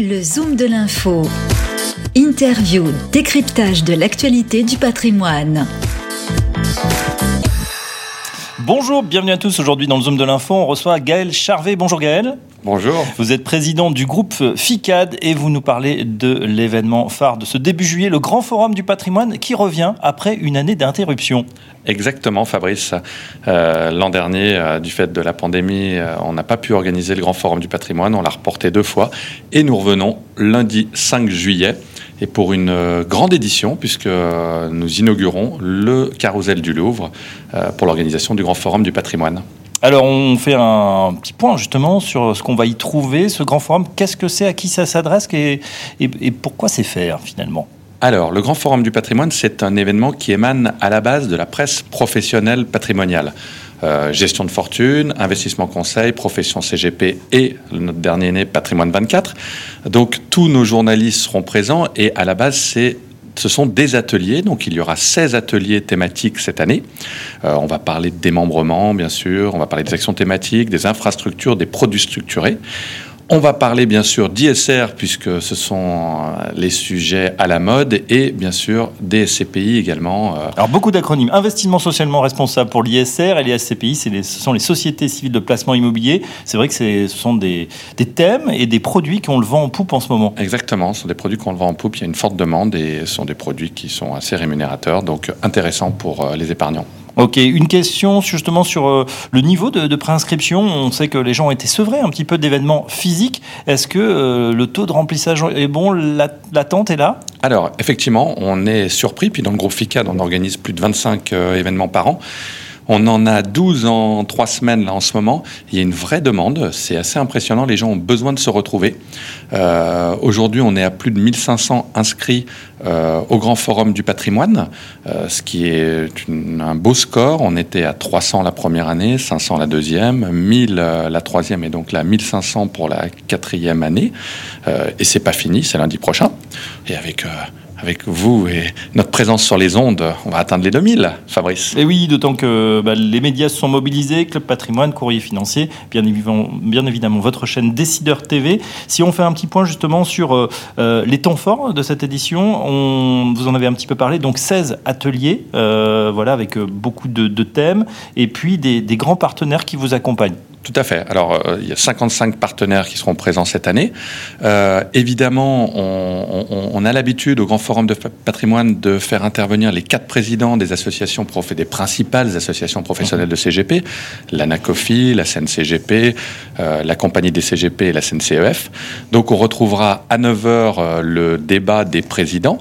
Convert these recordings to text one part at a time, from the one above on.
Le Zoom de l'info. Interview, décryptage de l'actualité du patrimoine. Bonjour, bienvenue à tous. Aujourd'hui dans le Zoom de l'info, on reçoit Gaël Charvet. Bonjour Gaël. Bonjour. Vous êtes président du groupe FICAD et vous nous parlez de l'événement phare de ce début juillet, le Grand Forum du patrimoine qui revient après une année d'interruption. Exactement, Fabrice. Euh, L'an dernier, euh, du fait de la pandémie, euh, on n'a pas pu organiser le Grand Forum du patrimoine. On l'a reporté deux fois et nous revenons lundi 5 juillet et pour une grande édition, puisque nous inaugurons le Carrousel du Louvre pour l'organisation du Grand Forum du patrimoine. Alors on fait un petit point justement sur ce qu'on va y trouver, ce grand forum. Qu'est-ce que c'est, à qui ça s'adresse et, pourquoi c'est faire finalement? Alors, le Grand Forum du patrimoine, c'est un événement qui émane à la base de la presse professionnelle patrimoniale. Euh, gestion de fortune, investissement conseil, profession CGP et notre dernier né, Patrimoine 24. Donc, tous nos journalistes seront présents et à la base, c'est ce sont des ateliers, donc il y aura 16 ateliers thématiques cette année. Euh, on va parler de démembrement, bien sûr, on va parler des actions thématiques, des infrastructures, des produits structurés. On va parler bien sûr d'ISR puisque ce sont les sujets à la mode et bien sûr des SCPI également. euh, Alors beaucoup d'acronymes. Investissement socialement responsable pour l'ISR et les SCPI, les- ce sont les sociétés civiles de placement immobilier. C'est vrai que ce sont des, des thèmes et des produits qui ont le vent en poupe en ce moment. Exactement, ce sont des produits qu'on le vend en poupe, il y a une forte demande et ce sont des produits qui sont assez rémunérateurs, donc intéressants pour euh, les épargnants. Ok, une question justement sur euh, le niveau de, préinscription. On sait que les gens ont été sevrés un petit peu d'événements physiques. Est-ce que euh, le taux de remplissage est bon? La- L'attente est là? Alors, effectivement, on est surpris, puis dans le groupe FICAD, on organise plus de 25 euh, événements par an. On en a 12 en 3 semaines là en ce moment. Il y a une vraie demande, c'est assez impressionnant, les gens ont besoin de se retrouver. Euh, Aujourd'hui, on est à plus de 1500 inscrits euh, au Grand Forum du patrimoine, euh, ce qui est une- un beau score. On était à 300 la première année, 500 la deuxième, 1000 euh, la troisième et donc là 1500 pour la quatrième année. Euh, et c'est pas fini, c'est lundi prochain. Et avec, euh, avec vous et notre présence sur les ondes, on va atteindre les 2000, Fabrice. Et oui, d'autant que bah, les médias sont mobilisés, Club Patrimoine, Courrier Financier, bien évidemment, votre chaîne Décideur TV. Si on fait un petit point justement sur euh, euh, les temps forts de cette édition, on, vous en avez un petit peu parlé, donc 16 ateliers, euh, voilà, avec beaucoup de, thèmes, et puis des grands partenaires qui vous accompagnent. Tout à fait. Alors, euh, il y a 55 partenaires qui seront présents cette année. Euh, évidemment, on, a l'habitude au Grand Forum de patrimoine de faire intervenir les quatre présidents des associations prof des principales associations professionnelles de CGP, l'ANACOFI, la CNCGP, euh, la Compagnie des CGP et la CNCEF. Donc, on retrouvera à 9h le débat des présidents.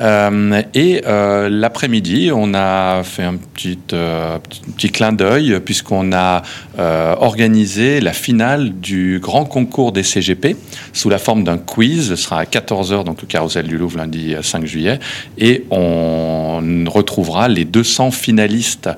Euh, et euh, l'après-midi, on a fait un petit, euh, petit, clin d'œil puisqu'on a organisé la finale du grand concours des CGP sous la forme d'un quiz. Ce sera à 14h, donc le carrousel du Louvre lundi euh, 5 juillet. Et on retrouvera les 200 finalistes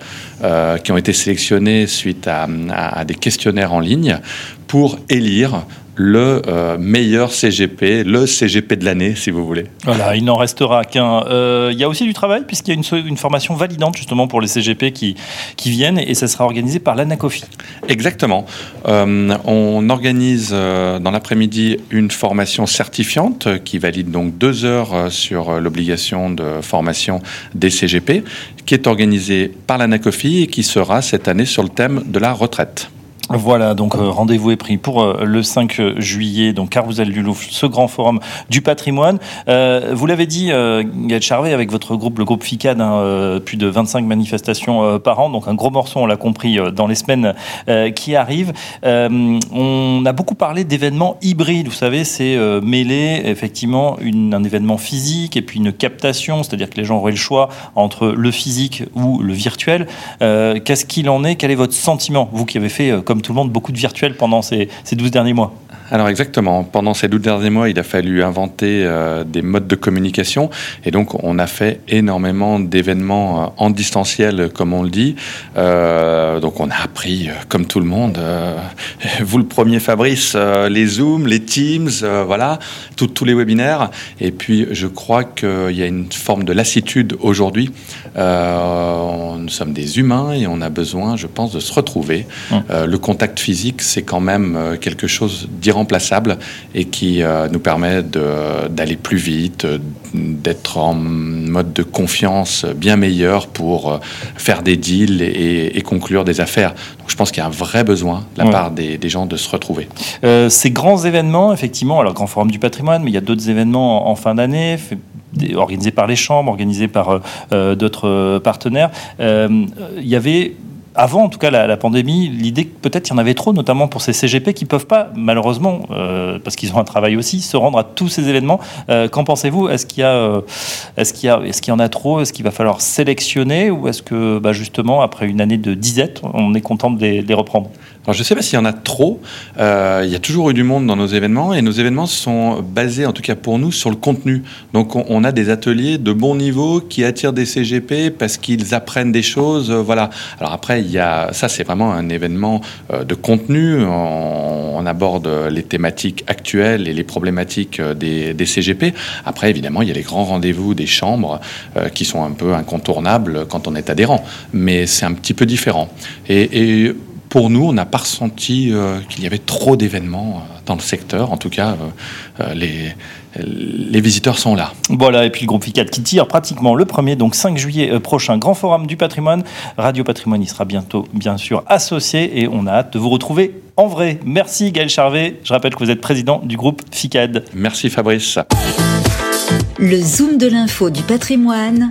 qui ont été sélectionnés suite à des questionnaires en ligne pour élire le euh, meilleur CGP, le CGP de l'année, si vous voulez. Voilà, il n'en restera qu'un. Euh, il y a aussi du travail, puisqu'il y a une, formation validante justement pour les CGP qui, qui viennent, et ça sera organisé par l'ANACOFI. Exactement. Euh, on organise dans l'après-midi une formation certifiante qui valide donc deux heures sur l'obligation de formation des CGP, qui est organisée par l'ANACOFI et qui sera cette année sur le thème de la retraite. Voilà, donc euh, rendez-vous est pris pour euh, le 5 juillet, donc Carousel du Louvre, ce grand forum du patrimoine. Euh, vous l'avez dit, euh, Gaël Charvet, avec votre groupe, le groupe FICAD, hein, plus de 25 manifestations par an, donc un gros morceau, on l'a compris, dans les semaines qui arrivent. On a beaucoup parlé d'événements hybrides, vous savez, c'est mêler effectivement une- un événement physique et puis une captation, c'est-à-dire que les gens auraient le choix entre le physique ou le virtuel. Qu'est-ce qu'il en est? Quel est votre sentiment Vous qui avez fait, euh, comme tout le monde, beaucoup de virtuel pendant ces, ces 12 derniers mois. Alors exactement, pendant ces 12 derniers mois, il a fallu inventer euh, des modes de communication et donc on a fait énormément d'événements euh, en distanciel, comme on le dit. Euh, donc on a appris, comme tout le monde, vous le premier Fabrice, les Zooms, les Teams, voilà, tout- tous les webinaires. Et puis je crois qu'il y a une forme de lassitude aujourd'hui. Nous sommes des humains et on a besoin, je pense, de se retrouver. Hum. Le contact physique, c'est quand même quelque chose d'irremplaçable irremplaçable et qui nous permet d'aller plus vite, d'être en mode de confiance bien meilleur pour faire des deals et, conclure des affaires. Donc je pense qu'il y a un vrai besoin de la part des, gens de se retrouver. ces grands événements, effectivement, alors Grand Forum du patrimoine, mais il y a d'autres événements en fin d'année, organisés par les chambres, organisés par d'autres partenaires. il y avait avant, en tout cas, la, pandémie, l'idée que peut-être il y en avait trop, notamment pour ces CGP qui peuvent pas, malheureusement, euh, parce qu'ils ont un travail aussi, se rendre à tous ces événements. Euh, qu'en pensez-vous? Est-ce qu'il y euh, qu'il y qu'il y en a trop? Est-ce qu'il va falloir sélectionner? Ou est-ce que, bah, justement, après une année de disette, on est content de les reprendre? Alors, je ne sais pas s'il y en a trop. Euh, il y a toujours eu du monde dans nos événements et nos événements sont basés, en tout cas pour nous, sur le contenu. Donc, on, a des ateliers de bon niveau qui attirent des CGP parce qu'ils apprennent des choses. Euh, voilà. Alors après, il y a ça, c'est vraiment un événement euh, de contenu. On, aborde les thématiques actuelles et les problématiques des, des, CGP. Après, évidemment, il y a les grands rendez-vous des chambres qui sont un peu incontournables quand on est adhérent, mais c'est un petit peu différent. Et, et pour nous, on n'a pas ressenti euh, qu'il y avait trop d'événements euh, dans le secteur. En tout cas, euh, les, les visiteurs sont là. Voilà, et puis le groupe FICAD qui tire pratiquement le 1er, donc 5 juillet prochain, grand forum du patrimoine. Radio Patrimoine y sera bientôt, bien sûr, associé et on a hâte de vous retrouver en vrai. Merci Gaël Charvet. Je rappelle que vous êtes président du groupe FICAD. Merci Fabrice. Le Zoom de l'info du patrimoine,